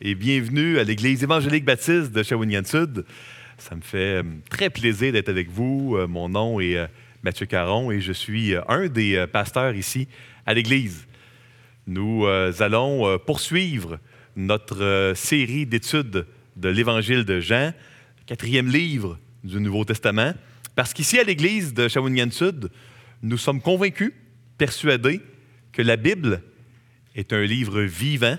et bienvenue à l'Église évangélique baptiste de Shawinigan-Sud. Ça me fait euh, très plaisir d'être avec vous. Euh, mon nom est euh, Mathieu Caron et je suis un des pasteurs ici à l'Église. Nous allons poursuivre notre série d'études de l'Évangile de Jean, quatrième livre du Nouveau Testament, parce qu'ici à l'Église de Shawinigan-Sud, nous sommes convaincus, persuadés que la Bible est un livre vivant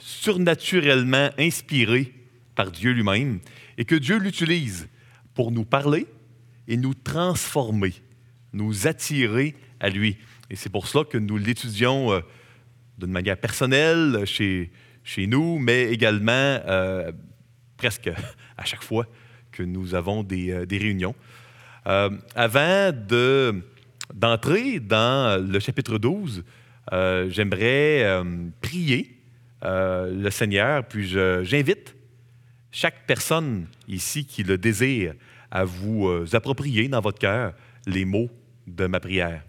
surnaturellement inspiré par Dieu lui-même et que Dieu l'utilise pour nous parler et nous transformer, nous attirer à lui. Et c'est pour cela que nous l'étudions euh, d'une manière personnelle chez, chez nous, mais également euh, presque à chaque fois que nous avons des, euh, des réunions. avant de, d'entrer dans le chapitre 12, j'aimerais prier euh, le Seigneur, puis j'invite chaque personne ici qui le désire à vous euh, approprier dans votre cœur les mots de ma prière.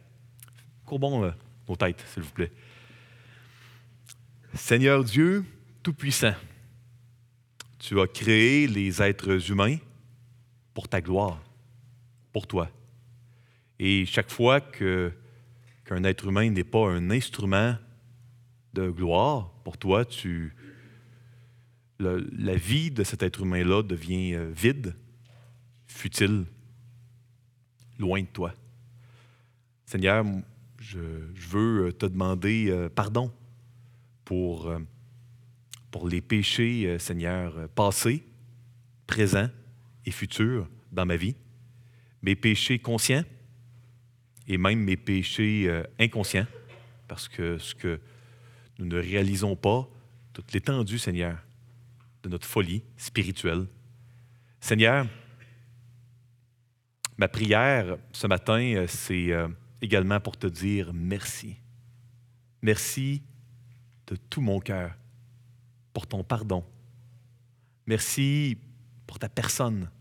Courbons euh, nos têtes, s'il vous plaît. Seigneur Dieu Tout-Puissant, tu as créé les êtres humains pour ta gloire, pour toi. Et chaque fois qu'un être humain n'est pas un instrument de gloire, pour toi, tu, la vie de cet être humain-là devient euh, vide, futile, loin de toi. Seigneur, je, veux euh, te demander euh, pardon pour, pour les péchés, Seigneur, passés, présents et futurs dans ma vie, mes péchés conscients et même mes péchés inconscients, parce que ce que nous ne réalisons pas toute l'étendue, Seigneur, de notre folie spirituelle. Seigneur, ma prière ce matin, euh, c'est euh, également pour te dire merci. Merci de tout mon cœur pour ton pardon. Merci pour ta personne.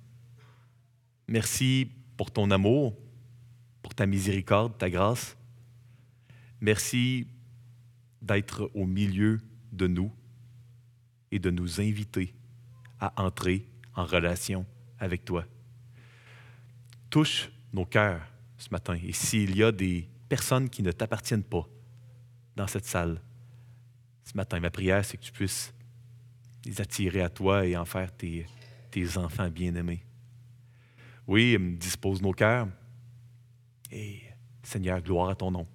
Merci pour ton amour, pour ta miséricorde, ta grâce. Merci d'être au milieu de nous et de nous inviter à entrer en relation avec toi. Touche nos cœurs ce matin. Et s'il y a des personnes qui ne t'appartiennent pas dans cette salle, ce matin, ma prière, c'est que tu puisses les attirer à toi et en faire tes, enfants bien-aimés. Oui, dispose nos cœurs. Et Seigneur, gloire à ton nom.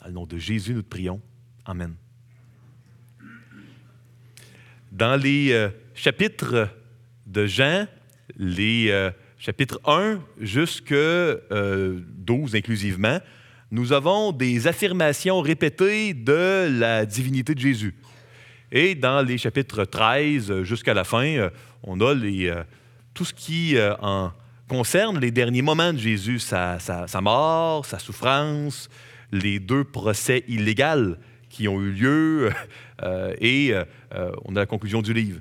Dans le nom de Jésus, nous te prions. Amen. Dans les euh, chapitres de Jean, les euh, chapitres 1 jusque 12 euh, inclusivement, nous avons des affirmations répétées de la divinité de Jésus. Et dans les chapitres 13 jusqu'à la fin, on a tout ce qui en concerne les derniers moments de Jésus, sa, sa mort, sa souffrance, les deux procès illégaux qui ont eu lieu euh, et euh, on a la conclusion du livre.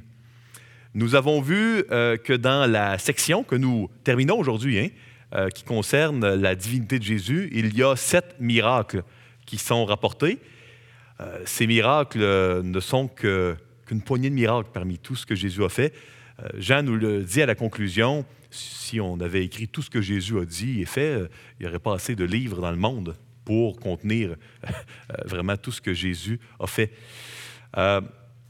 Nous avons vu euh, que dans la section que nous terminons aujourd'hui, hein, qui concerne la divinité de Jésus, il y a sept miracles qui sont rapportés. ces miracles ne sont qu'une poignée de miracles parmi tout ce que Jésus a fait. Jean nous le dit à la conclusion, si on avait écrit tout ce que Jésus a dit et fait, il n'y aurait pas assez de livres dans le monde pour contenir euh, vraiment tout ce que Jésus a fait. Euh,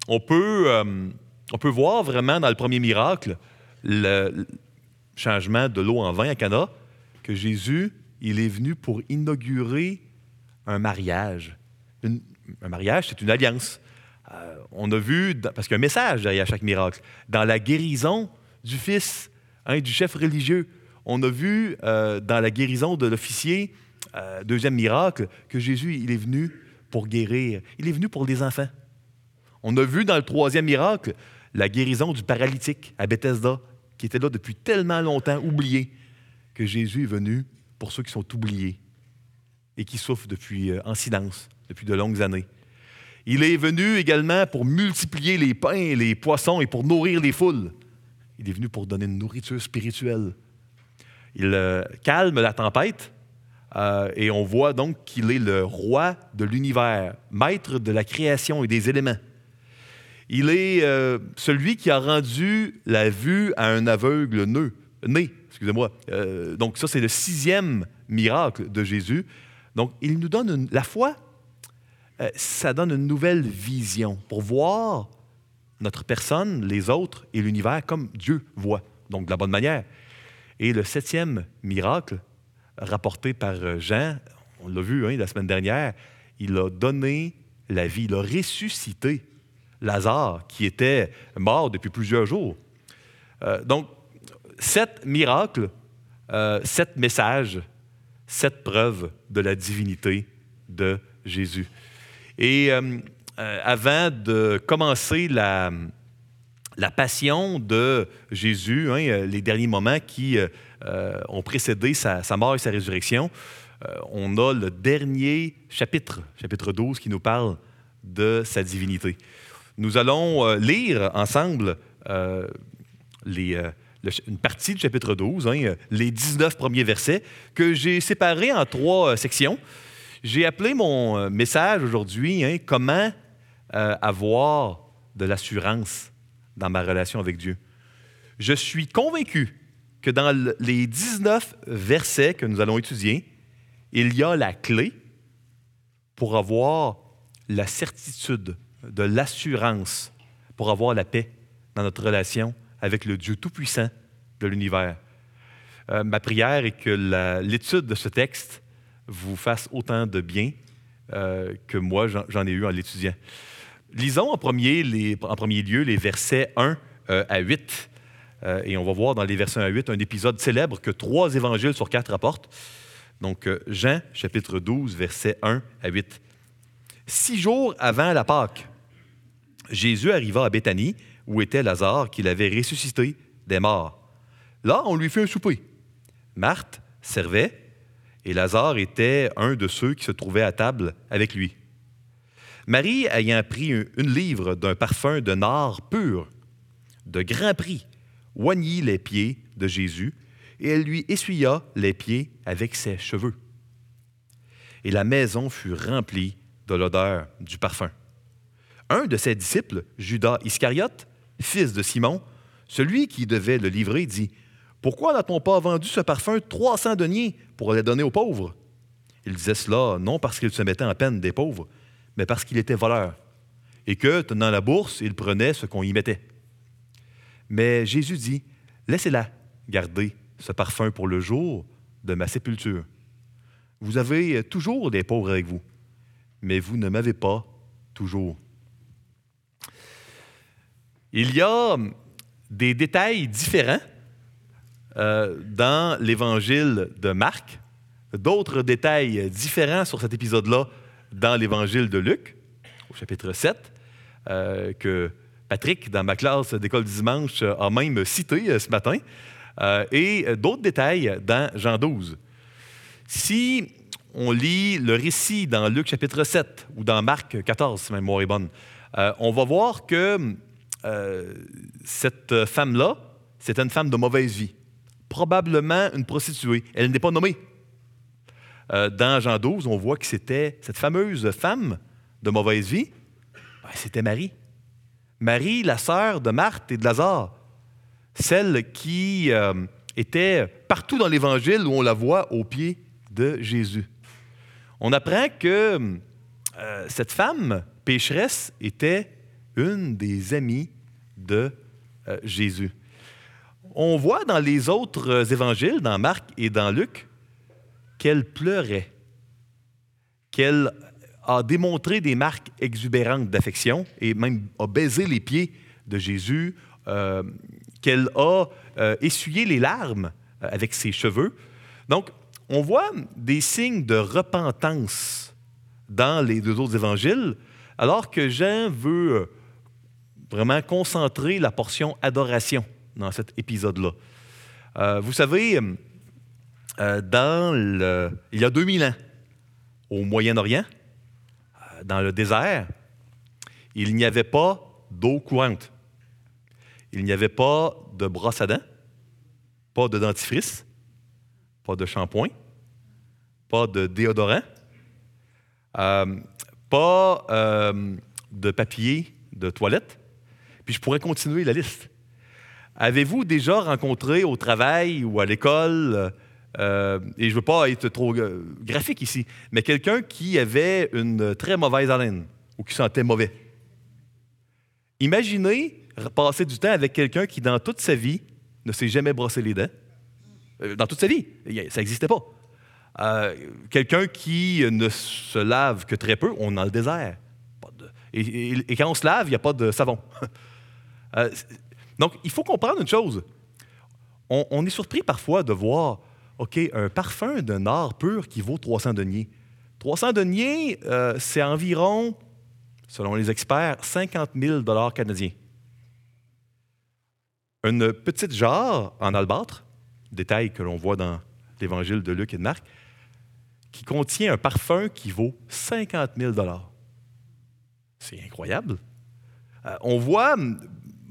on, peut, euh, on peut voir vraiment dans le premier miracle, le changement de l'eau en vin à Cana, que Jésus, il est venu pour inaugurer un mariage. un mariage, c'est une alliance. on a vu, parce qu'il y a un message derrière chaque miracle, dans la guérison du fils, hein, du chef religieux. On a vu dans la guérison de l'officier euh, deuxième miracle, que Jésus, il est venu pour guérir. Il est venu pour les enfants. On a vu dans le troisième miracle la guérison du paralytique à Bethesda, qui était là depuis tellement longtemps, oublié, que Jésus est venu pour ceux qui sont oubliés et qui souffrent depuis, euh, en silence depuis de longues années. Il est venu également pour multiplier les pains et les poissons et pour nourrir les foules. Il est venu pour donner une nourriture spirituelle. Il euh, calme la tempête euh, et on voit donc qu'il est le roi de l'univers, maître de la création et des éléments. Il est euh, celui qui a rendu la vue à un aveugle né. Excusez-moi. Euh, donc ça, c'est le sixième miracle de Jésus. Donc il nous donne la foi, ça donne une nouvelle vision pour voir notre personne, les autres et l'univers comme Dieu voit, donc de la bonne manière. Et le septième miracle, rapporté par Jean, on l'a vu hein, la semaine dernière, il a donné la vie, il a ressuscité Lazare, qui était mort depuis plusieurs jours. Euh, donc, sept miracles, euh, sept messages, sept preuves de la divinité de Jésus. Et euh, avant de commencer la, la passion de Jésus, hein, les derniers moments qui ont précédé sa, mort et sa résurrection, on a le dernier chapitre, chapitre 12, qui nous parle de sa divinité. Nous allons euh, lire ensemble euh, les, euh, une partie du chapitre 12, hein, les 19 premiers versets, que j'ai séparés en trois sections. J'ai appelé mon message aujourd'hui hein, Comment avoir de l'assurance dans ma relation avec Dieu. Je suis convaincu que dans les 19 versets que nous allons étudier, il y a la clé pour avoir la certitude de l'assurance pour avoir la paix dans notre relation avec le Dieu Tout-Puissant de l'univers. Euh, ma prière est que l'étude de ce texte vous fasse autant de bien euh, que moi j'en ai eu en l'étudiant. Lisons en premier, en premier, lieu les versets 1 euh, à 8. Et on va voir dans les versets 1 à 8 un épisode célèbre que trois évangiles sur quatre rapportent. Donc, Jean, chapitre 12, versets 1 à 8. Six jours avant la Pâque, Jésus arriva à Béthanie, où était Lazare, qu'il avait ressuscité des morts. Là, on lui fit un souper. Marthe servait, et Lazare était un de ceux qui se trouvaient à table avec lui. Marie, ayant pris une livre d'un parfum de nard pur, de grand prix, oignit les pieds de Jésus, et elle lui essuya les pieds avec ses cheveux. Et la maison fut remplie de l'odeur du parfum un de ses disciples, Judas Iscariote, fils de Simon, celui qui devait le livrer, dit Pourquoi n'a-t-on pas vendu ce parfum 300 deniers pour les donner aux pauvres? Il disait cela non parce qu'il se mettait en peine des pauvres, mais parce qu'il était voleur, et que, tenant la bourse, il prenait ce qu'on y mettait. Mais Jésus dit Laissez-la garder ce parfum pour le jour de ma sépulture. Vous avez toujours des pauvres avec vous, mais vous ne m'avez pas toujours. Il y a des détails différents euh, dans l'évangile de Marc, d'autres détails différents sur cet épisode-là dans l'évangile de Luc, au chapitre 7, euh, que Patrick, dans ma classe d'école dimanche, a même cité euh, ce matin, et d'autres détails dans Jean 12. Si on lit le récit dans Luc chapitre 7 ou dans Marc 14, si ma mémoire est bonne, on va voir que euh, cette femme-là, c'était une femme de mauvaise vie, probablement une prostituée. Elle n'est pas nommée. Euh, dans Jean 12, on voit que c'était cette fameuse femme de mauvaise vie, ben, c'était Marie. Marie, la sœur de Marthe et de Lazare, celle qui euh, était partout dans l'Évangile où on la voit au pied de Jésus. On apprend que cette femme pécheresse était une des amies de euh, Jésus. On voit dans les autres euh, évangiles, dans Marc et dans Luc, qu'elle pleurait, qu'elle a démontré des marques exubérantes d'affection et même a baisé les pieds de Jésus, euh, qu'elle a essuyé les larmes avec ses cheveux. Donc, on voit des signes de repentance dans les deux autres évangiles, alors que Jean veut vraiment concentrer la portion adoration dans cet épisode-là. Euh, vous savez, euh, dans il y a 2000 ans, au Moyen-Orient, euh, dans le désert, il n'y avait pas d'eau courante. Il n'y avait pas de brosse à dents, pas de dentifrice, pas de shampoing, pas de déodorant, pas de papier de toilette, Puis je pourrais continuer la liste. Avez-vous déjà rencontré au travail ou à l'école, euh, et je ne veux pas être trop euh, graphique ici, mais quelqu'un qui avait une très mauvaise haleine ou qui sentait mauvais? Imaginez passer du temps avec quelqu'un qui, dans toute sa vie, ne s'est jamais brossé les dents. Euh, dans toute sa vie, ça n'existait pas. quelqu'un qui ne se lave que très peu, on est dans le désert. et, quand on se lave, il n'y a pas de savon. Donc, il faut comprendre une chose. On, est surpris parfois de voir, OK, un parfum d'un art pur qui vaut 300 deniers. 300 deniers, euh, c'est environ, selon les experts, 50 000 dollars canadiens. Une petite jarre en albâtre, détail que l'on voit dans l'évangile de Luc et de Marc, qui contient un parfum qui vaut 50 000 dollars. C'est incroyable. Euh, on voit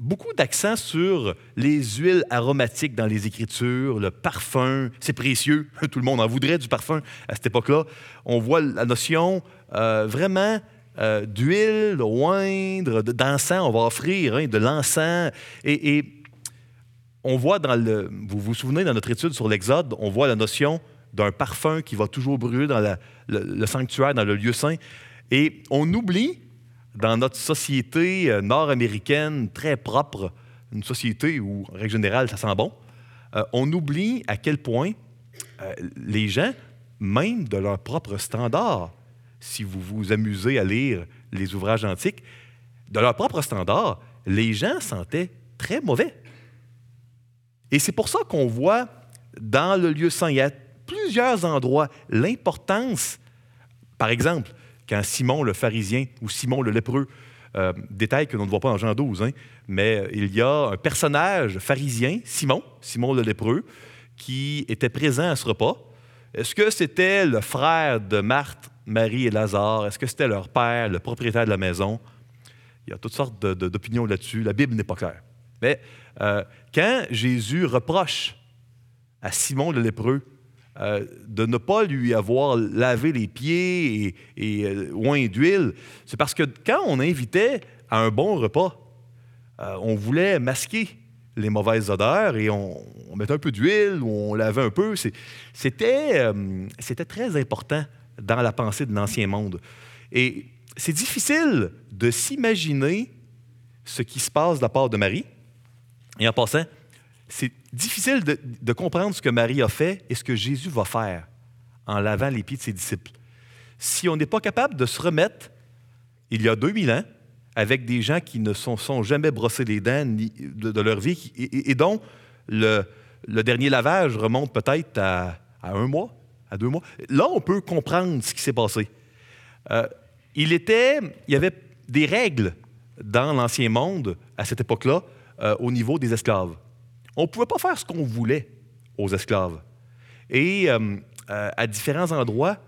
beaucoup d'accent sur les huiles aromatiques dans les Écritures, le parfum, c'est précieux, tout le monde en voudrait du parfum à cette époque-là. On voit la notion euh, vraiment euh, d'huile, de oindre, d'encens, on va offrir hein, de l'encens. Et, on voit dans le, vous vous souvenez dans notre étude sur l'Exode, on voit la notion d'un parfum qui va toujours brûler dans le, le sanctuaire, dans le lieu saint. Et on oublie dans notre société euh, nord-américaine très propre, une société où, en règle générale, ça sent bon, euh, on oublie à quel point euh, les gens, même de leur propre standard, si vous vous amusez à lire les ouvrages antiques, de leur propre standard, les gens sentaient très mauvais. Et c'est pour ça qu'on voit dans le lieu saint, il y a plusieurs endroits l'importance, par exemple, quand Simon le pharisien ou Simon le lépreux, euh, détail que l'on ne voit pas en Jean 12, hein, mais il y a un personnage pharisien, Simon, Simon le lépreux, qui était présent à ce repas. Est-ce que c'était le frère de Marthe, Marie et Lazare? Est-ce que c'était leur père, le propriétaire de la maison? Il y a toutes sortes d'opinions là-dessus. La Bible n'est pas claire. Mais euh, quand Jésus reproche à Simon le lépreux euh, de ne pas lui avoir lavé les pieds et, et euh, d'huile, c'est parce que quand on invitait à un bon repas, euh, on voulait masquer les mauvaises odeurs et on, mettait un peu d'huile ou on lavait un peu. C'était très important dans la pensée de l'Ancien Monde. Et c'est difficile de s'imaginer ce qui se passe de la part de Marie. Et en passant, c'est difficile de, comprendre ce que Marie a fait et ce que Jésus va faire en lavant les pieds de ses disciples. Si on n'est pas capable de se remettre, il y a 2000 ans, avec des gens qui ne sont, sont jamais brossés les dents de, leur vie et, dont le, dernier lavage remonte peut-être à, un mois, à deux mois, là, on peut comprendre ce qui s'est passé. Euh, il, y avait des règles dans l'Ancien Monde à cette époque-là euh, au niveau des esclaves. On ne pouvait pas faire ce qu'on voulait aux esclaves. Et euh, euh, à différents endroits,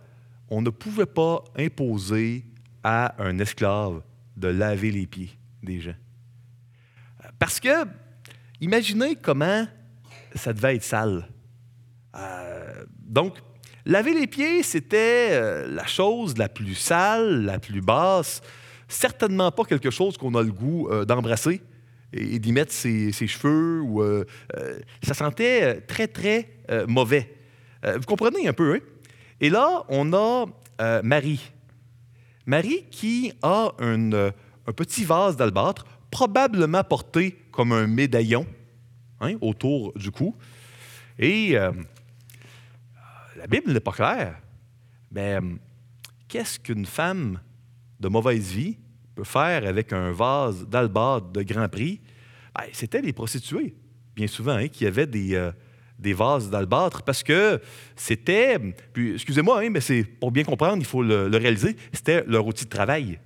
on ne pouvait pas imposer à un esclave de laver les pieds des gens. Parce que, imaginez comment ça devait être sale. Euh, donc, laver les pieds, c'était la chose la plus sale, la plus basse, certainement pas quelque chose qu'on a le goût d'embrasser et, d'y mettre ses, cheveux. Ou, euh, euh, ça sentait euh, très, très mauvais. vous comprenez un peu, hein? Et là, on a Marie. Marie qui a un petit vase d'albâtre, probablement porté comme un médaillon hein, autour du cou. Et la Bible n'est pas claire. Mais qu'est-ce qu'une femme de mauvaise vie peut faire avec un vase d'albâtre de grand prix, ben, c'était les prostituées, bien souvent, hein, qui avaient des, euh, des vases d'albâtre parce que c'était, excusez-moi, hein, mais c'est pour bien comprendre, il faut le, réaliser, c'était leur outil de travail.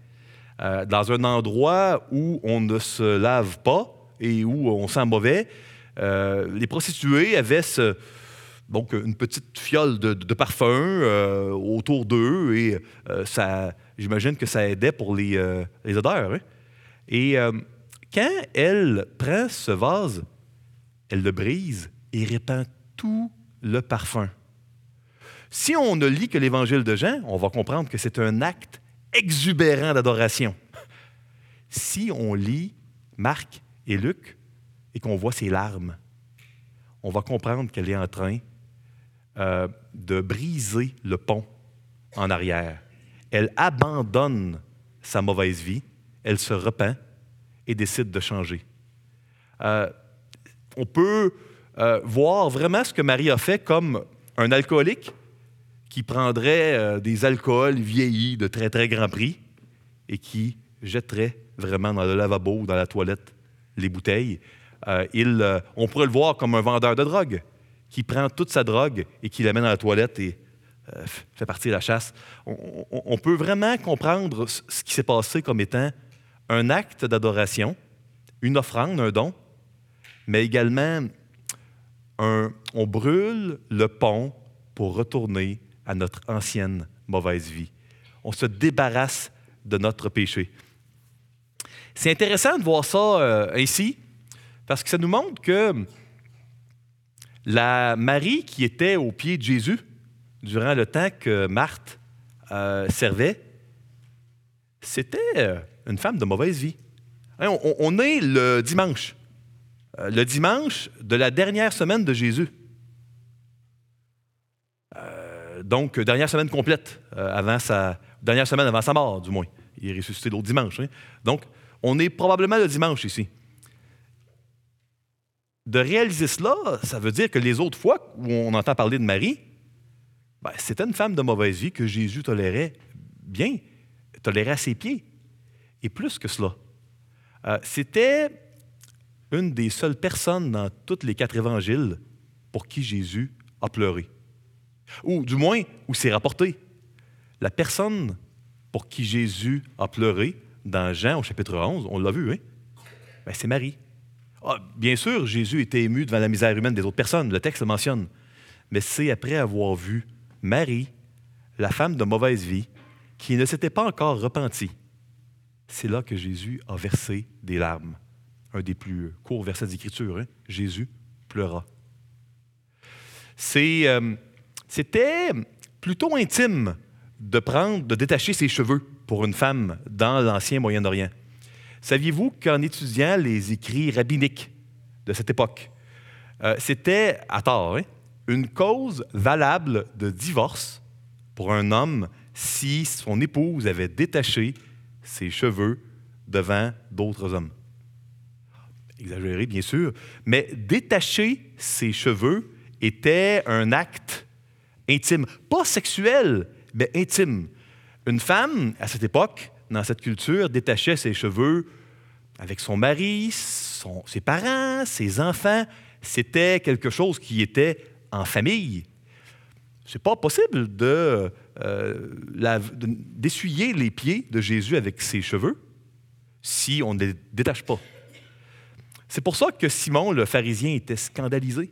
Euh, dans un endroit où on ne se lave pas et où on sent mauvais, euh, les prostituées avaient donc une petite fiole de, parfum autour d'eux et ça, j'imagine que ça aidait pour les, euh, odeurs. Hein. Et quand elle prend ce vase, elle le brise et répand tout le parfum. Si on ne lit que l'évangile de Jean, on va comprendre que c'est un acte exubérant d'adoration. Si on lit Marc et Luc et qu'on voit ses larmes, on va comprendre qu'elle est en train euh, de briser le pont en arrière. Elle abandonne sa mauvaise vie, elle se repent et décide de changer. Euh, on peut euh, voir vraiment ce que Marie a fait comme un alcoolique qui prendrait des alcools vieillis de très très grand prix et qui jetterait vraiment dans le lavabo ou dans la toilette les bouteilles. il, on pourrait le voir comme un vendeur de drogue qui prend toute sa drogue et qui l'amène à la toilette et euh, fait partie de la chasse. On, peut vraiment comprendre ce qui s'est passé comme étant un acte d'adoration, une offrande, un don, mais également un, on brûle le pont pour retourner à notre ancienne mauvaise vie. On se débarrasse de notre péché. C'est intéressant de voir ça euh, ainsi, parce que ça nous montre que la Marie qui était au pied de Jésus durant le temps que Marthe euh, servait, c'était euh, une femme de mauvaise vie. Hein, on, est le dimanche, euh, le dimanche de la dernière semaine de Jésus. donc, dernière semaine complète, avant sa, dernière semaine avant sa mort, du moins. Il est ressuscité l'autre dimanche. Hein. Donc, on est probablement le dimanche ici de réaliser cela, ça veut dire que les autres fois où on entend parler de Marie, ben, c'était une femme de mauvaise vie que Jésus tolérait bien, tolérait à ses pieds. Et plus que cela, euh, c'était une des seules personnes dans tous les quatre évangiles pour qui Jésus a pleuré. Ou du moins, où c'est rapporté. La personne pour qui Jésus a pleuré, dans Jean au chapitre 11, on l'a vu, hein? Ben, c'est Marie. Ah, bien sûr, Jésus était ému devant la misère humaine des autres personnes, le texte le mentionne. Mais c'est après avoir vu Marie, la femme de mauvaise vie, qui ne s'était pas encore repentie. C'est là que Jésus a versé des larmes. Un des plus courts versets d'Écriture. Hein? Jésus pleura. Euh, c'était plutôt intime de prendre, de détacher ses cheveux pour une femme dans l'ancien Moyen-Orient. Saviez-vous qu'en étudiant les écrits rabbiniques de cette époque, euh, c'était, à tort, hein, une cause valable de divorce pour un homme si son épouse avait détaché ses cheveux devant d'autres hommes. Exagéré, bien sûr, mais détacher ses cheveux était un acte intime, pas sexuel, mais intime. Une femme, à cette époque, dans cette culture, détachait ses cheveux avec son mari, ses parents, ses enfants. C'était quelque chose qui était en famille. C'est pas possible de, euh, d'essuyer les pieds de Jésus avec ses cheveux si on ne les détache pas. C'est pour ça que Simon le pharisien était scandalisé.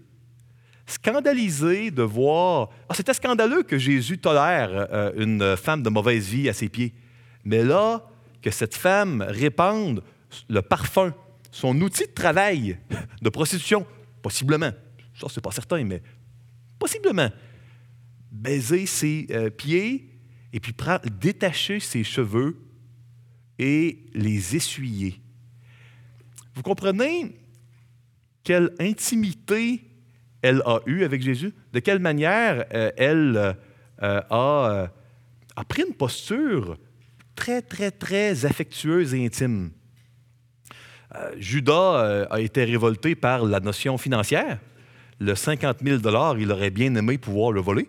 Scandalisé de voir. Ah, c'était scandaleux que Jésus tolère euh, une femme de mauvaise vie à ses pieds. Mais là, que cette femme répande le parfum, son outil de travail, de prostitution, possiblement, ça c'est pas certain, mais possiblement, baiser ses euh, pieds et puis détacher ses cheveux et les essuyer. Vous comprenez quelle intimité elle a eue avec Jésus? De quelle manière euh, elle euh, a, pris une posture très, très, très affectueuse et intime? Judas a été révolté par la notion financière. Le 50 000 il aurait bien aimé pouvoir le voler.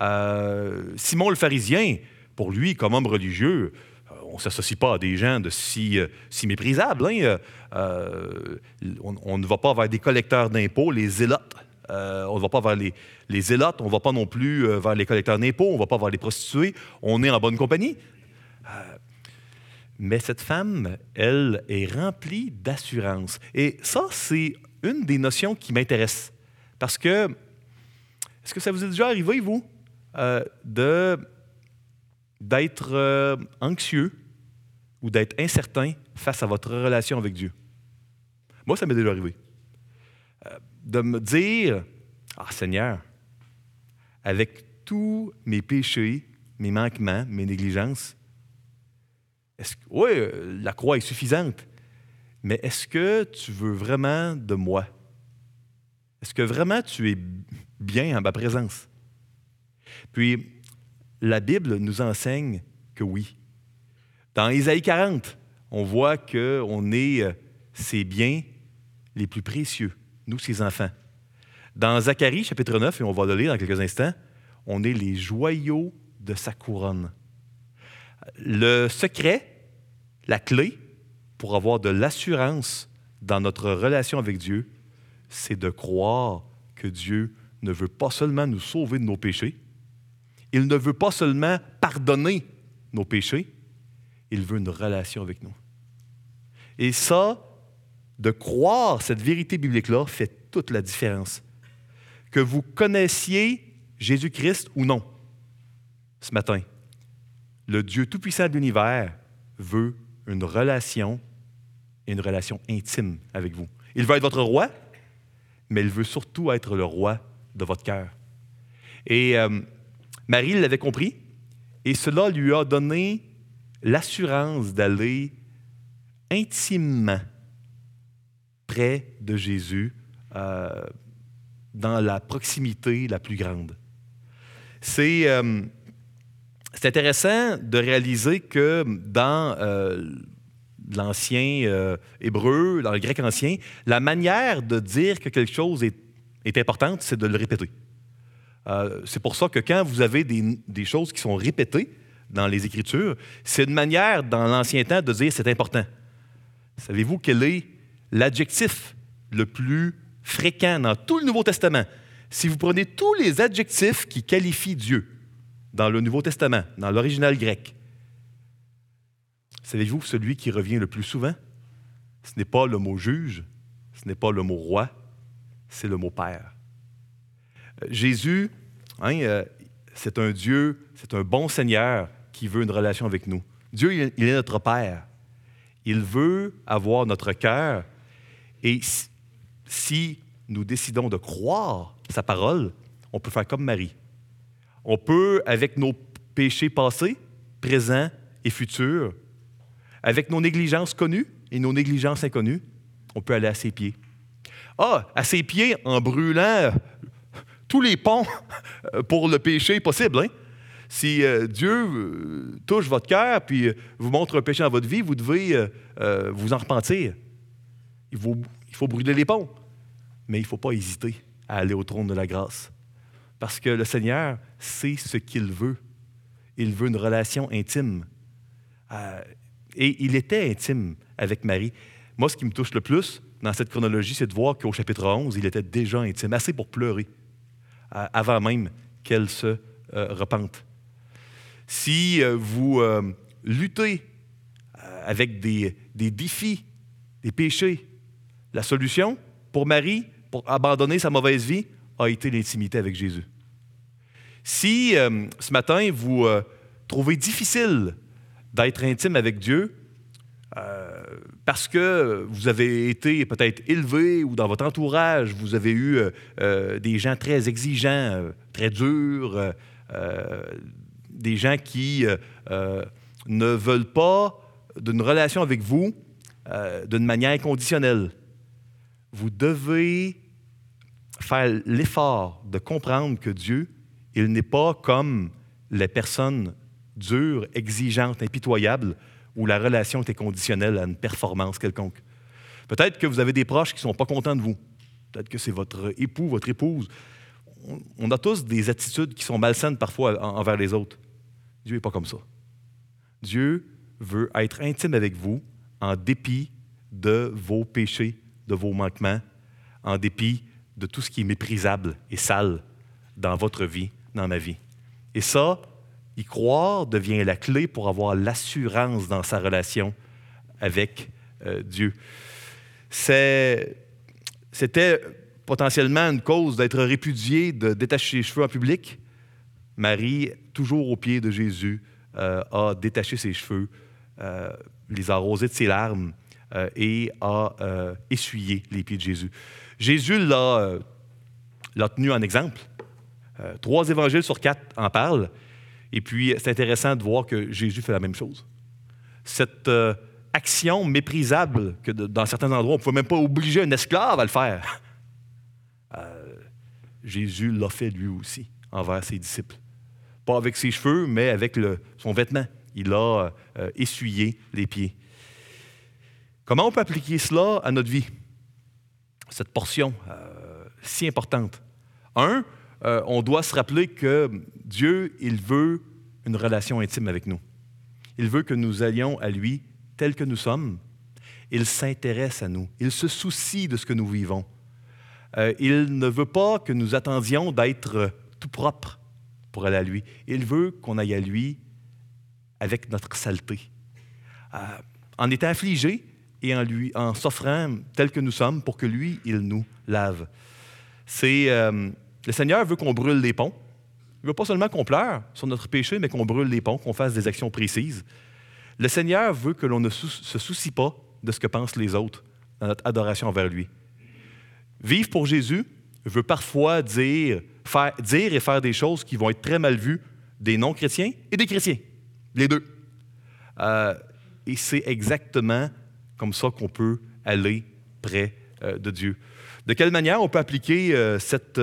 Euh, Simon le pharisien, pour lui, comme homme religieux, on ne s'associe pas à des gens de si, si méprisables. Hein. on, ne va pas vers des collecteurs d'impôts, les zélotes. on ne va pas vers les, les zélotes, on ne va pas non plus vers les collecteurs d'impôts, on ne va pas vers les prostituées. On est en bonne compagnie. Mais cette femme, elle, est remplie d'assurance. Et ça, c'est une des notions qui m'intéresse. Parce que, est-ce que ça vous est déjà arrivé, vous, euh, de, d'être euh, anxieux ou d'être incertain face à votre relation avec Dieu? Moi, ça m'est déjà arrivé. Euh, de me dire, ah Seigneur, avec tous mes péchés, mes manquements, mes négligences, oui, la croix est suffisante, mais est-ce que tu veux vraiment de moi? Est-ce que vraiment tu es bien en ma présence? Puis, la Bible nous enseigne que oui. Dans Isaïe 40, on voit qu'on est euh, ses biens les plus précieux, nous, ses enfants. Dans Zacharie, chapitre 9, et on va le lire dans quelques instants, on est les joyaux de sa couronne. Le secret, la clé pour avoir de l'assurance dans notre relation avec Dieu, c'est de croire que Dieu ne veut pas seulement nous sauver de nos péchés, il ne veut pas seulement pardonner nos péchés, il veut une relation avec nous. Et ça, de croire cette vérité biblique-là fait toute la différence. Que vous connaissiez Jésus-Christ ou non, ce matin, le Dieu Tout-Puissant de l'univers veut une relation une relation intime avec vous. Il veut être votre roi, mais il veut surtout être le roi de votre cœur. Et euh, Marie l'avait compris, et cela lui a donné l'assurance d'aller intimement près de Jésus, euh, dans la proximité la plus grande. C'est euh, intéressant de réaliser que dans euh, l'ancien hébreu, dans le grec ancien, la manière de dire que quelque chose est, est importante, c'est de le répéter. c'est pour ça que quand vous avez des, des choses qui sont répétées, dans les Écritures, c'est une manière dans l'Ancien temps de dire c'est important. Savez-vous quel est l'adjectif le plus fréquent dans tout le Nouveau Testament? Si vous prenez tous les adjectifs qui qualifient Dieu dans le Nouveau Testament, dans l'original grec, savez-vous celui qui revient le plus souvent? Ce n'est pas le mot juge, ce n'est pas le mot roi, c'est le mot Père. Euh, Jésus, hein, euh, c'est un Dieu, c'est un bon Seigneur qui veut une relation avec nous. Dieu, il est notre Père. Il veut avoir notre cœur. Et si nous décidons de croire sa parole, on peut faire comme Marie. On peut, avec nos péchés passés, présents et futurs, avec nos négligences connues et nos négligences inconnues, on peut aller à ses pieds. Ah, à ses pieds en brûlant tous les ponts pour le péché possible. Hein? Si euh, Dieu euh, touche votre cœur puis euh, vous montre un péché dans votre vie, vous devez vous en repentir. Il faut, il faut brûler les ponts. Mais il ne faut pas hésiter à aller au trône de la grâce. Parce que le Seigneur sait ce qu'il veut. Il veut une relation intime. Et il était intime avec Marie. Moi, ce qui me touche le plus dans cette chronologie, c'est de voir qu'au chapitre 11, il était déjà intime, assez pour pleurer, avant même qu'elle se repente si euh, vous euh, luttez euh, avec des, défis, des péchés, la solution pour Marie, pour abandonner sa mauvaise vie, a été l'intimité avec Jésus. Si ce matin, vous trouvez difficile d'être intime avec Dieu, parce que vous avez été peut-être élevé ou dans votre entourage, vous avez eu des gens très exigeants, très durs, des gens qui euh, euh, ne veulent pas d'une relation avec vous euh, d'une manière inconditionnelle. Vous devez faire l'effort de comprendre que Dieu, il n'est pas comme les personnes dures, exigeantes, impitoyables, où la relation est conditionnelle à une performance quelconque. Peut-être que vous avez des proches qui ne sont pas contents de vous. Peut-être que c'est votre époux, votre épouse. On a tous des attitudes qui sont malsaines parfois envers les autres. Dieu n'est pas comme ça. Dieu veut être intime avec vous en dépit de vos péchés, de vos manquements, en dépit de tout ce qui est méprisable et sale dans votre vie, dans ma vie. Et ça, y croire devient la clé pour avoir l'assurance dans sa relation avec euh, Dieu. C'était potentiellement une cause d'être répudié, de détacher les cheveux en public. Marie, toujours au pied de Jésus, euh, a détaché ses cheveux, euh, les a arrosés de ses larmes et a essuyé les pieds de Jésus. Jésus l'a tenu en exemple. trois évangiles sur quatre en parlent. Et puis, c'est intéressant de voir que Jésus fait la même chose. Cette action méprisable que dans certains endroits, on ne pouvait même pas obliger un esclave à le faire. Euh, Jésus l'a fait lui aussi envers ses disciples. Pas avec ses cheveux, mais avec son vêtement. Il a euh, essuyé les pieds. Comment on peut appliquer cela à notre vie? Cette portion euh, si importante. Un, on doit se rappeler que Dieu, il veut une relation intime avec nous. Il veut que nous allions à lui tel que nous sommes. Il s'intéresse à nous. Il se soucie de ce que nous vivons. Euh, il ne veut pas que nous attendions d'être tout propre pour aller à lui. Il veut qu'on aille à lui avec notre saleté. Euh, en étant affligé et en, lui, en s'offrant tel que nous sommes pour que lui, il nous lave. C'est, euh, le Seigneur veut qu'on brûle les ponts. Il veut pas seulement qu'on pleure sur notre péché, mais qu'on brûle les ponts, qu'on fasse des actions précises. Le Seigneur veut que l'on ne se soucie pas de ce que pensent les autres dans notre adoration envers lui. Vivre pour Jésus veut parfois dire, faire, et faire des choses qui vont être très mal vues des non-chrétiens et des chrétiens, les deux. Euh, et c'est exactement comme ça qu'on peut aller près euh, de Dieu. De quelle manière on peut appliquer euh, cette,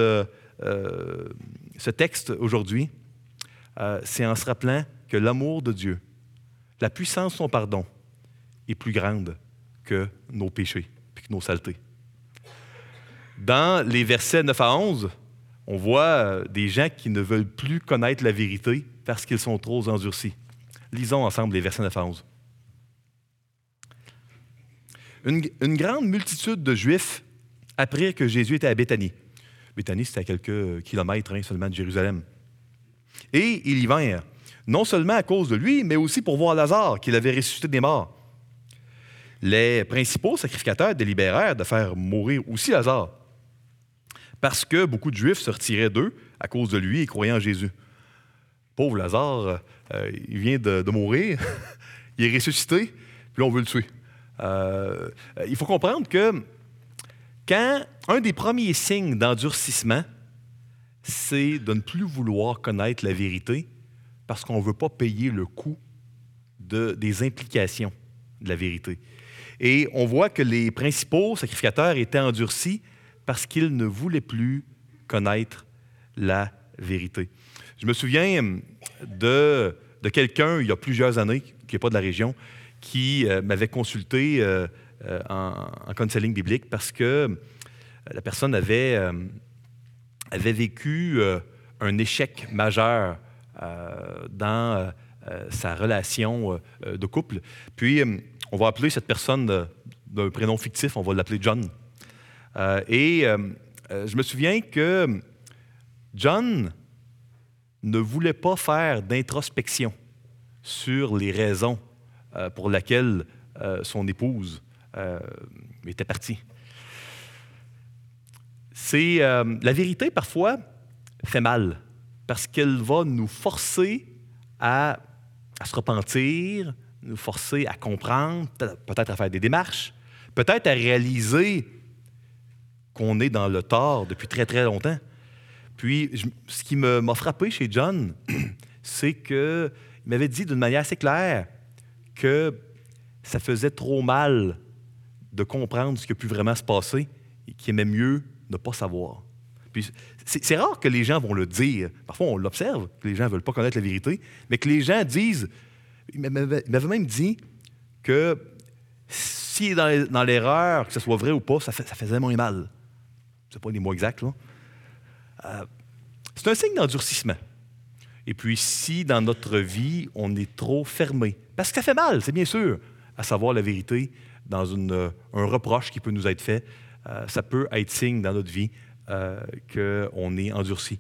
ce texte aujourd'hui? c'est en se rappelant que l'amour de Dieu, la puissance de son pardon est plus grande que nos péchés et que nos saletés. Dans les versets 9 à 11, on voit euh, des gens qui ne veulent plus connaître la vérité parce qu'ils sont trop endurcis. Lisons ensemble les versets 9 à 11. Une, une grande multitude de Juifs apprirent que Jésus était à Béthanie. Béthanie, c'était à quelques kilomètres hein, seulement de Jérusalem. Et ils y vinrent non seulement à cause de lui, mais aussi pour voir Lazare, qu'il avait ressuscité des morts. Les principaux sacrificateurs délibérèrent de faire mourir aussi Lazare, parce que beaucoup de Juifs se retiraient d'eux à cause de lui et croyaient en Jésus. Pauvre Lazare, euh, il vient de, mourir, il est ressuscité, puis on veut le tuer. Euh, il faut comprendre que quand un des premiers signes d'endurcissement, c'est de ne plus vouloir connaître la vérité, parce qu'on ne veut pas payer le coût de, des implications de la vérité. Et on voit que les principaux sacrificateurs étaient endurcis parce qu'ils ne voulaient plus connaître la vérité. Je me souviens de, de quelqu'un, il y a plusieurs années, qui n'est pas de la région, qui euh, m'avait consulté euh, en, en, counseling biblique parce que la personne avait, avait vécu un échec majeur euh, dans euh, euh, sa relation de couple. Puis, on va appeler cette personne d'un prénom fictif, on va l'appeler John. et je me souviens que John ne voulait pas faire d'introspection sur les raisons pour lesquelles son épouse était partie. C'est la vérité parfois fait mal parce qu'elle va nous forcer à, se repentir, nous forcer à comprendre, peut-être à faire des démarches, peut-être à réaliser qu'on est dans le tort depuis très, très longtemps. Puis, ce qui m'a frappé chez John, c'est qu'il m'avait dit d'une manière assez claire que ça faisait trop mal de comprendre ce qui a pu vraiment se passer et qu'il aimait mieux ne pas savoir c'est rare que les gens vont le dire. Parfois, on l'observe, que les gens ne veulent pas connaître la vérité, mais que les gens disent. Il m'avait même dit que s'il est dans l'erreur, que ce soit vrai ou pas, ça, faisait moins mal. Ce pas les mots exacts. Euh, c'est un signe d'endurcissement. Et puis, si dans notre vie, on est trop fermé, parce que ça fait mal, c'est bien sûr, à savoir la vérité dans une, un reproche qui peut nous être fait, euh, ça peut être signe dans notre vie euh, qu'on est endurci.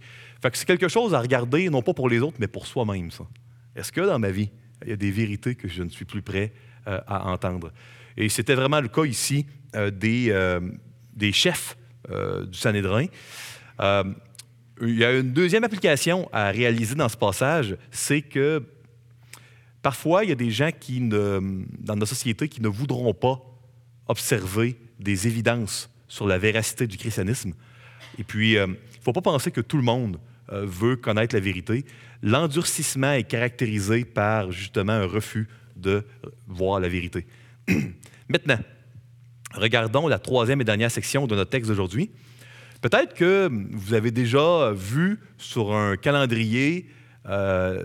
C'est quelque chose à regarder, non pas pour les autres, mais pour soi-même. Est-ce que dans ma vie, il y a des vérités que je ne suis plus prêt euh, à entendre? Et c'était vraiment le cas ici euh, des, des, chefs du Sanhédrin. il y a une deuxième application à réaliser dans ce passage, c'est que parfois, il y a des gens qui dans notre société qui ne voudront pas observer des évidences sur la véracité du christianisme et puis, il euh, ne faut pas penser que tout le monde euh, veut connaître la vérité. L'endurcissement est caractérisé par justement un refus de voir la vérité. Maintenant, regardons la troisième et dernière section de notre texte d'aujourd'hui. Peut-être que vous avez déjà vu sur un calendrier euh,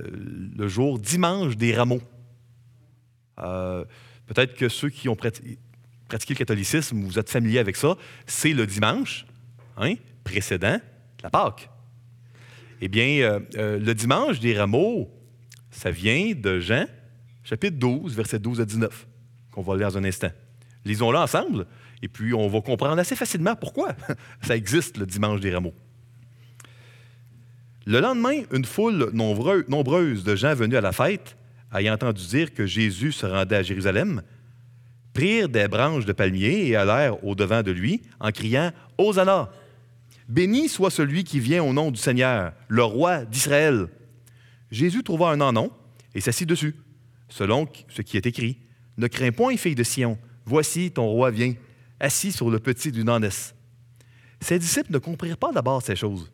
le jour dimanche des rameaux. Euh, peut-être que ceux qui ont pratiqué, le catholicisme, vous êtes familiers avec ça, c'est le dimanche hein, précédent la Pâque. Eh bien, euh, le dimanche des rameaux, ça vient de Jean, chapitre 12, versets 12 à 19, qu'on va lire dans un instant. Lisons-le ensemble, et puis on va comprendre assez facilement pourquoi ça existe le dimanche des rameaux. Le lendemain, une foule nombreuse de gens venus à la fête, ayant entendu dire que Jésus se rendait à Jérusalem, prirent des branches de palmier et allèrent au-devant de lui en criant Hosanna Béni soit celui qui vient au nom du Seigneur, le roi d'Israël. Jésus trouva un anon et s'assit dessus, selon ce qui est écrit Ne crains point, fille de Sion, voici ton roi vient, assis sur le petit d'une ânesse. Ses disciples ne comprirent pas d'abord ces choses.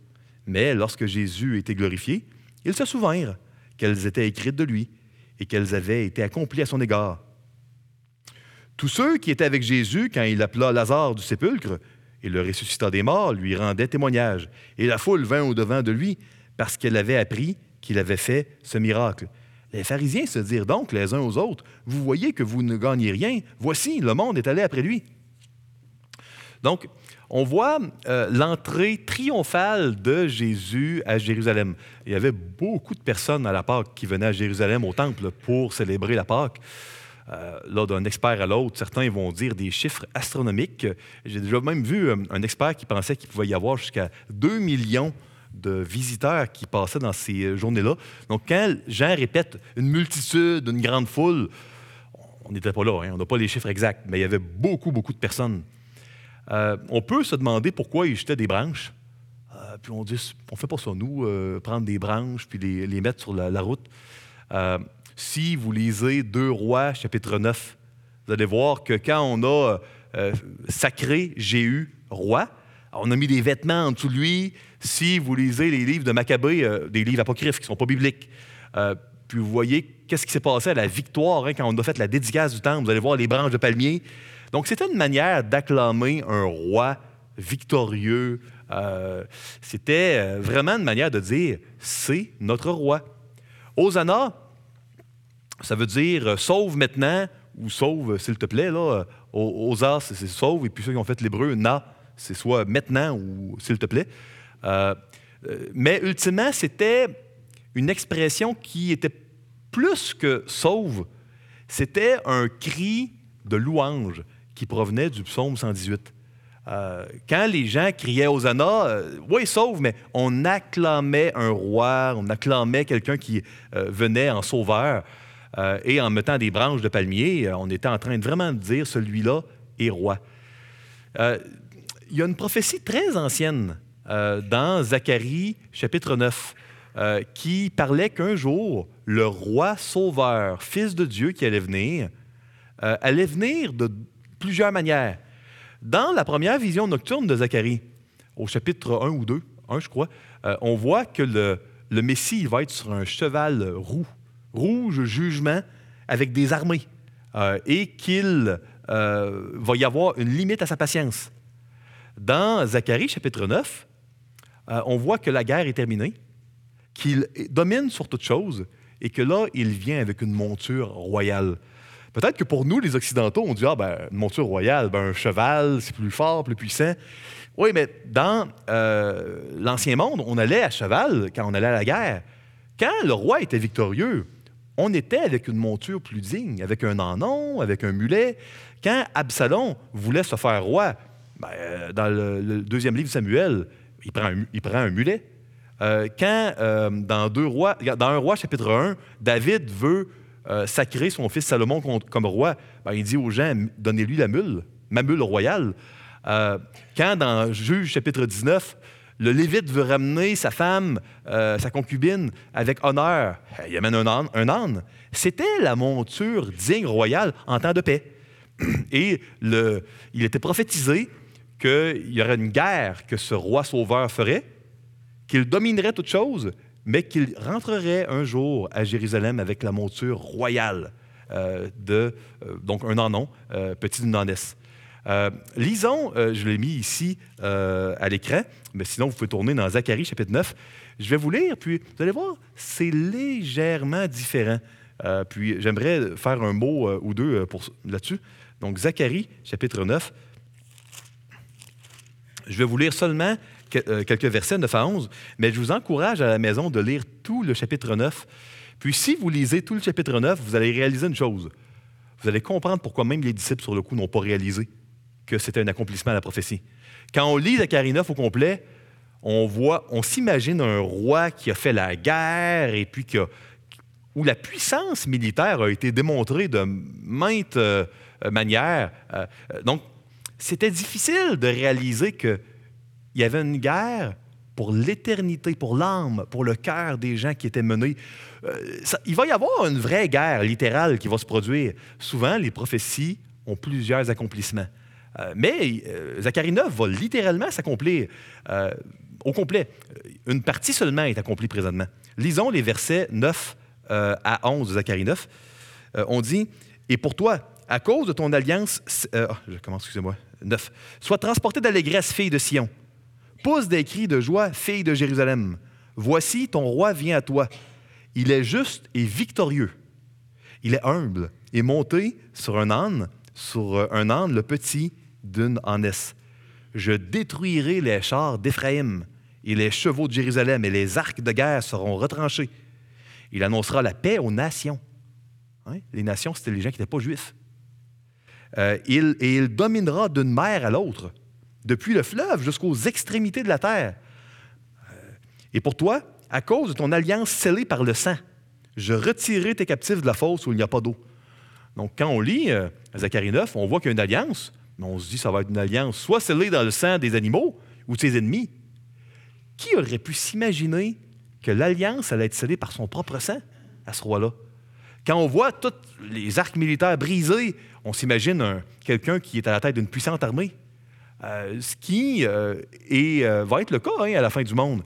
Mais lorsque Jésus était glorifié, ils se souvinrent qu'elles étaient écrites de lui et qu'elles avaient été accomplies à son égard. Tous ceux qui étaient avec Jésus quand il appela Lazare du sépulcre et le ressuscita des morts lui rendaient témoignage, et la foule vint au-devant de lui parce qu'elle avait appris qu'il avait fait ce miracle. Les pharisiens se dirent donc les uns aux autres, Vous voyez que vous ne gagnez rien, voici, le monde est allé après lui. Donc, on voit euh, l'entrée triomphale de Jésus à Jérusalem. Il y avait beaucoup de personnes à la Pâque qui venaient à Jérusalem au temple pour célébrer la Pâque. Euh, là, d'un expert à l'autre, certains vont dire des chiffres astronomiques. J'ai déjà même vu euh, un expert qui pensait qu'il pouvait y avoir jusqu'à 2 millions de visiteurs qui passaient dans ces journées-là. Donc, quand Jean répète une multitude, une grande foule, on n'était pas là, hein, on n'a pas les chiffres exacts, mais il y avait beaucoup, beaucoup de personnes. Euh, on peut se demander pourquoi ils jetaient des branches. Euh, puis on dit, on fait pas ça, nous, euh, prendre des branches puis les, mettre sur la, route. si vous lisez Deux Rois, chapitre 9, vous allez voir que quand on a sacré Jéhu, roi, on a mis des vêtements en dessous de lui. Si vous lisez les livres de Maccabée, des livres apocryphes qui ne sont pas bibliques, puis vous voyez qu'est-ce qui s'est passé à la victoire hein, quand on a fait la dédicace du temple, vous allez voir les branches de palmier. Donc, c'était une manière d'acclamer un roi victorieux. Euh, c'était euh, vraiment une manière de dire c'est notre roi. Hosanna, ça veut dire euh, sauve maintenant ou sauve s'il te plaît. Là. Osa, c'est sauve, et puis ceux qui ont fait l'hébreu, na, c'est soit maintenant ou s'il te plaît. mais ultimement, c'était une expression qui était plus que sauve, c'était un cri de louange qui provenait du psaume 118. Euh, quand les gens criaient Hosanna, euh, oui, sauve, mais on acclamait un roi, on acclamait quelqu'un qui euh, venait en sauveur. et en mettant des branches de palmier, on était en train de vraiment dire celui-là est roi. Il y a une prophétie très ancienne dans Zacharie chapitre 9 qui parlait qu'un jour, le roi sauveur, fils de Dieu qui allait venir, allait venir de plusieurs manières. Dans la première vision nocturne de Zacharie, au chapitre 1 ou 2, 1 je crois, euh, on voit que le, Messie va être sur un cheval roux, rouge jugement, avec des armées, euh, et qu'il euh, va y avoir une limite à sa patience. Dans Zacharie chapitre 9, on voit que la guerre est terminée, qu'il domine sur toute chose, et que là, il vient avec une monture royale. Peut-être que pour nous, les Occidentaux, on dit Ah, ben, une monture royale, ben, un cheval, c'est plus fort, plus puissant. Oui, mais dans euh, l'Ancien Monde, on allait à cheval quand on allait à la guerre. Quand le roi était victorieux, on était avec une monture plus digne, avec un anon, avec un mulet. Quand Absalom voulait se faire roi, ben, euh, dans le, deuxième livre de Samuel, il prend un, mulet. Euh, quand dans, deux rois, dans un roi chapitre 1, David veut euh, sacrer son fils Salomon comme roi, ben, il dit aux gens, donnez-lui la mule, ma mule royale. Euh, quand dans Juge chapitre 19, le Lévite veut ramener sa femme, euh, sa concubine, avec honneur, il amène un âne. Un âne. C'était la monture digne royale en temps de paix. Et il était prophétisé qu'il y aurait une guerre que ce roi sauveur ferait, qu'il dominerait toute chose, mais qu'il rentrerait un jour à Jérusalem avec la monture royale, de, donc un non-non, petit d'une lisons, je l'ai mis ici à l'écran, mais sinon vous pouvez tourner dans Zacharie chapitre 9. Je vais vous lire, puis vous allez voir, c'est légèrement différent. puis j'aimerais faire un mot ou deux là-dessus. Donc Zacharie chapitre 9. Je vais vous lire seulement euh, quelques versets 9 à 11, mais je vous encourage à la maison de lire tout le chapitre 9. Puis si vous lisez tout le chapitre 9, vous allez réaliser une chose. Vous allez comprendre pourquoi même les disciples, sur le coup, n'ont pas réalisé que c'était un accomplissement à la prophétie. Quand on lit Zacharie 9 au complet, on voit, on s'imagine un roi qui a fait la guerre et puis où la puissance militaire a été démontrée de maintes euh, manières. Euh, donc, c'était difficile de réaliser qu'il y avait une guerre pour l'éternité, pour l'âme, pour le cœur des gens qui étaient menés. Euh, il va y avoir une vraie guerre littérale qui va se produire. Souvent, les prophéties ont plusieurs accomplissements. Euh, mais euh, Zacharie 9 va littéralement s'accomplir au complet. Une partie seulement est accomplie présentement. Lisons les versets 9 à 11 de Zacharie 9. on dit, Et pour toi, à cause de ton alliance, ah, je commence, excusez-moi, 9. Sois transporté d'allégresse, fille de Sion. Pousse des cris de joie, fille de Jérusalem. Voici, ton roi vient à toi. Il est juste et victorieux. Il est humble et monté sur un âne, sur un âne le petit d'une ânesse. Je détruirai les chars d'Éphraïm et les chevaux de Jérusalem et les arcs de guerre seront retranchés. Il annoncera la paix aux nations. Hein? Les nations, c'était les gens qui n'étaient pas juifs. Euh, et il dominera d'une mer à l'autre, depuis le fleuve jusqu'aux extrémités de la terre. Euh, et pour toi, à cause de ton alliance scellée par le sang, je retirerai tes captifs de la fosse où il n'y a pas d'eau. Donc, quand on lit euh, Zacharie 9, on voit qu'il y a une alliance, mais on se dit que ça va être une alliance soit scellée dans le sang des animaux ou de ses ennemis. Qui aurait pu s'imaginer que l'alliance allait être scellée par son propre sang à ce roi-là? Quand on voit tous les arcs militaires brisés, on s'imagine quelqu'un qui est à la tête d'une puissante armée. Euh, ce qui euh, euh, va être le cas hein, à la fin du monde.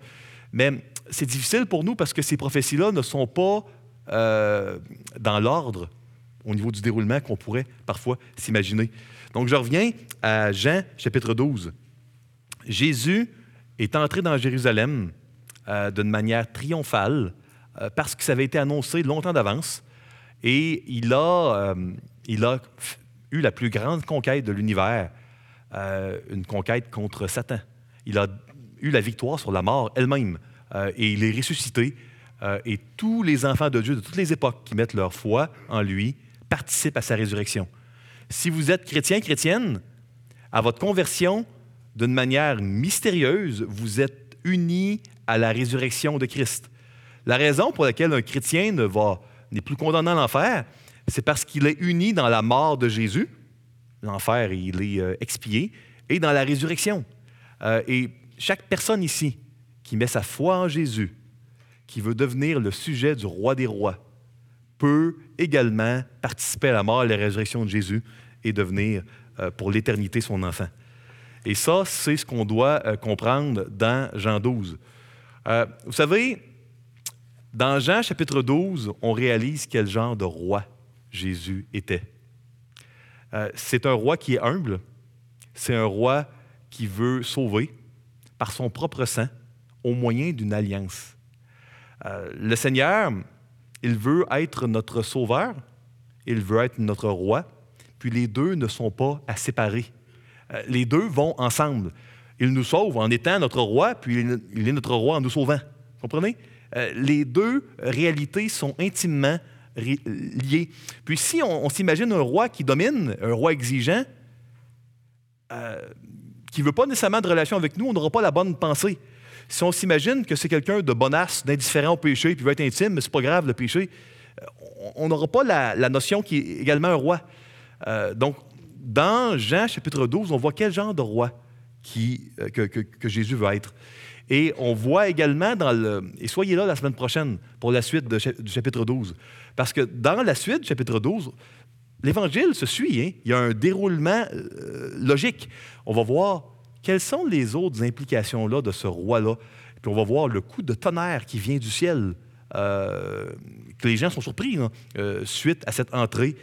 Mais c'est difficile pour nous parce que ces prophéties-là ne sont pas dans l'ordre au niveau du déroulement qu'on pourrait parfois s'imaginer. Donc je reviens à Jean chapitre 12. Jésus est entré dans Jérusalem d'une manière triomphale parce que ça avait été annoncé longtemps d'avance et euh, il a eu la plus grande conquête de l'univers, euh, une conquête contre Satan. Il a eu la victoire sur la mort elle-même euh, et il est ressuscité. et tous les enfants de Dieu de toutes les époques qui mettent leur foi en lui participent à sa résurrection. Si vous êtes chrétien, chrétienne, à votre conversion, d'une manière mystérieuse, vous êtes unis à la résurrection de Christ. La raison pour laquelle un chrétien ne va n'est plus condamné à l'enfer, c'est parce qu'il est uni dans la mort de Jésus. L'enfer, il est euh, expié, et dans la résurrection. Euh, et chaque personne ici qui met sa foi en Jésus, qui veut devenir le sujet du roi des rois, peut également participer à la mort et à la résurrection de Jésus et devenir euh, pour l'éternité son enfant. Et ça, c'est ce qu'on doit comprendre dans Jean 12. vous savez, dans Jean chapitre 12, on réalise quel genre de roi Jésus était. Euh, c'est un roi qui est humble, c'est un roi qui veut sauver par son propre sang au moyen d'une alliance. Euh, le Seigneur, il veut être notre sauveur, il veut être notre roi, puis les deux ne sont pas à séparer. Euh, les deux vont ensemble. Il nous sauve en étant notre roi, puis il est notre roi en nous sauvant. Comprenez? Les deux réalités sont intimement liées. Puis si on, s'imagine un roi qui domine, un roi exigeant, euh, qui ne veut pas nécessairement de relation avec nous, on n'aura pas la bonne pensée. Si on s'imagine que c'est quelqu'un de bonasse, d'indifférent au péché, puis veut être intime, mais c'est pas grave le péché, euh, on n'aura pas la, notion qui est également un roi. donc, dans Jean chapitre 12, on voit quel genre de roi que Jésus veut être. Et on voit également dans le... Et soyez là la semaine prochaine pour la suite du chapitre 12. Parce que dans la suite chapitre 12, l'Évangile se suit. Hein. Il y a un déroulement euh, logique. On va voir quelles sont les autres implications là, de ce roi-là. Puis on va voir le coup de tonnerre qui vient du ciel que les gens sont surpris hein, suite à cette entrée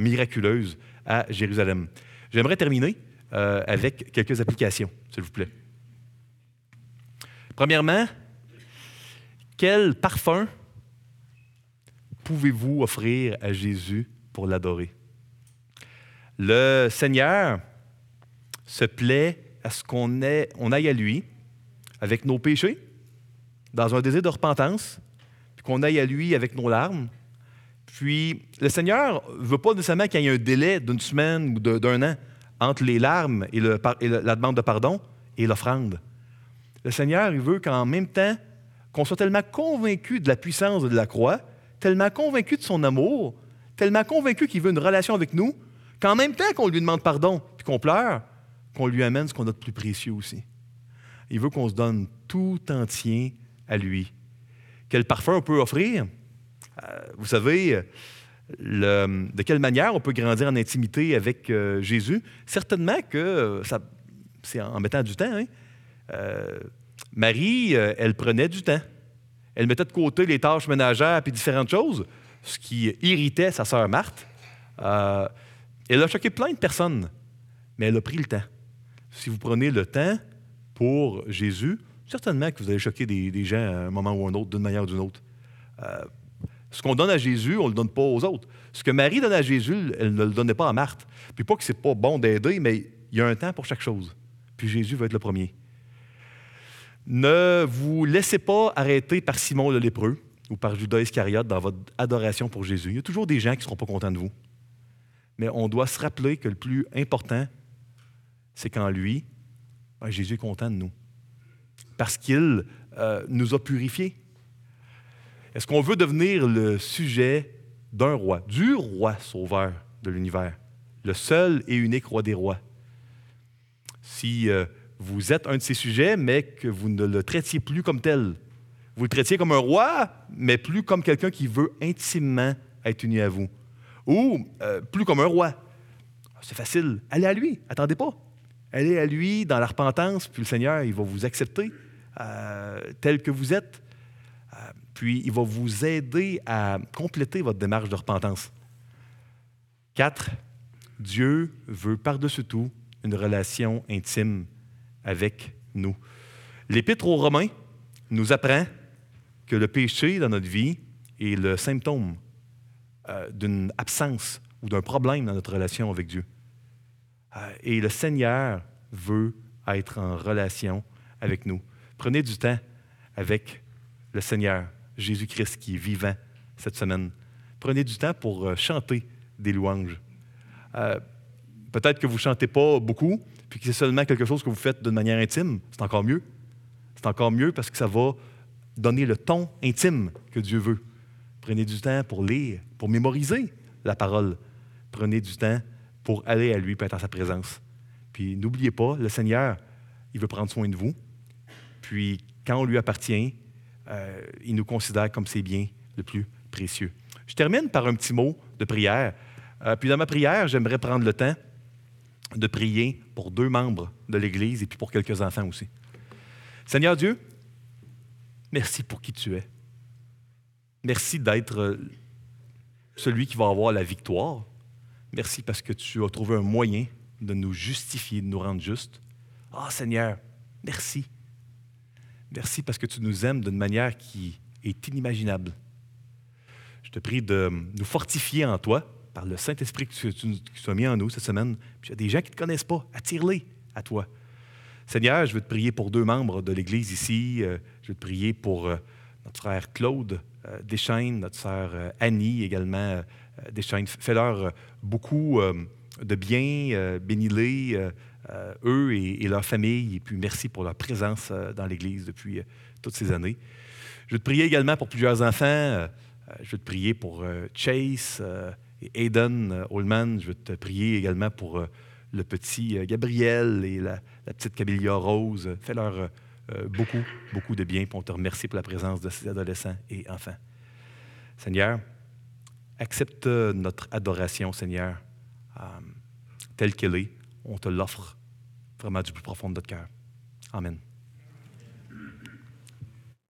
miraculeuse à Jérusalem. J'aimerais terminer avec quelques applications, s'il vous plaît. Premièrement, quel parfum pouvez-vous offrir à Jésus pour l'adorer? Le Seigneur se plaît à ce qu'on on aille à lui avec nos péchés, dans un désir de repentance, puis qu'on aille à lui avec nos larmes. Puis le Seigneur ne veut pas nécessairement qu'il y ait un délai d'une semaine ou d'un an entre les larmes et, la demande de pardon et l'offrande. Le Seigneur, veut qu'en même temps, qu'on soit tellement convaincu de la puissance de la croix, tellement convaincu de son amour, tellement convaincu qu'il veut une relation avec nous, qu'en même temps qu'on lui demande pardon et qu'on pleure, qu'on lui amène ce qu'on a de plus précieux aussi. Il veut qu'on se donne tout entier à lui. Quel parfum on peut offrir? Euh, vous savez, de quelle manière on peut grandir en intimité avec euh, Jésus? Certainement que euh, c'est en mettant du temps. Hein? Marie, elle prenait du temps. Elle mettait de côté les tâches ménagères et différentes choses, ce qui irritait sa sœur Marthe. elle a choqué plein de personnes, mais elle a pris le temps. Si vous prenez le temps pour Jésus, certainement que vous allez choquer des, gens à un moment ou un autre, d'une manière ou d'une autre. Euh, ce qu'on donne à Jésus, on ne le donne pas aux autres. Ce que Marie donne à Jésus, elle ne le donnait pas à Marthe. Puis pas que c'est pas bon d'aider, mais il y a un temps pour chaque chose. Puis Jésus va être le premier. Ne vous laissez pas arrêter par Simon le lépreux ou par Judas Iscariote dans votre adoration pour Jésus. Il y a toujours des gens qui ne seront pas contents de vous. Mais on doit se rappeler que le plus important, c'est qu'en lui, ben, Jésus est content de nous. Parce qu'il euh, nous a purifiés. Est-ce qu'on veut devenir le sujet d'un roi, du roi sauveur de l'univers, le seul et unique roi des rois? Si euh, vous êtes un de ces sujets, mais que vous ne le traitiez plus comme tel, vous le traitiez comme un roi, mais plus comme quelqu'un qui veut intimement être uni à vous. Ou euh, plus comme un roi. C'est facile. Allez à lui. Attendez pas. Allez à lui dans la repentance, puis le Seigneur, il va vous accepter euh, tel que vous êtes. Euh, puis il va vous aider à compléter votre démarche de repentance. Quatre, Dieu veut par-dessus tout une relation intime avec nous. L'Épître aux Romains nous apprend que le péché dans notre vie est le symptôme euh, d'une absence ou d'un problème dans notre relation avec Dieu. Euh, et le Seigneur veut être en relation avec nous. Prenez du temps avec le Seigneur, Jésus-Christ, qui est vivant cette semaine. Prenez du temps pour euh, chanter des louanges. Peut-être que vous ne chantez pas beaucoup, puis que c'est seulement quelque chose que vous faites d'une manière intime. C'est encore mieux. C'est encore mieux parce que ça va donner le ton intime que Dieu veut. Prenez du temps pour lire, pour mémoriser la parole. Prenez du temps pour aller à lui, pour être en sa présence. Puis n'oubliez pas, le Seigneur, il veut prendre soin de vous. Puis quand on lui appartient, euh, il nous considère comme ses biens le plus précieux. Je termine par un petit mot de prière. Euh, puis dans ma prière, j'aimerais prendre le temps de prier pour deux membres de l'Église et puis pour quelques enfants aussi. Seigneur Dieu, merci pour qui tu es. Merci d'être celui qui va avoir la victoire Merci parce que tu as trouvé un moyen de nous justifier, de nous rendre justes. Ah Seigneur, merci. Merci parce que tu nous aimes d'une manière qui est inimaginable. Je te prie de nous fortifier en toi par le Saint-Esprit que tu, mis en nous cette semaine. Puis il y a des gens qui ne te connaissent pas, attire-les à toi. Seigneur, je veux te prier pour deux membres de l'Église ici. Euh, je veux te prier pour euh, notre frère Claude euh, Deschaines, notre sœur Annie également euh, des chaînes. Fais-leur euh, beaucoup euh, de bien, bénis-les, eux et, leur famille, et puis merci pour leur présence dans l'Église depuis toutes ces années. Je veux te prier également pour plusieurs enfants. Je veux te prier pour Chase et Aiden Holman. Je veux te prier également pour le petit Gabriel et la, petite Camilla Rose. Fais-leur beaucoup, beaucoup de bien. Pour te remercie pour la présence de ces adolescents et enfants. Seigneur, Accepte notre adoration, Seigneur, euh, telle qu'elle est. On te l'offre vraiment du plus profond de notre cœur. Amen.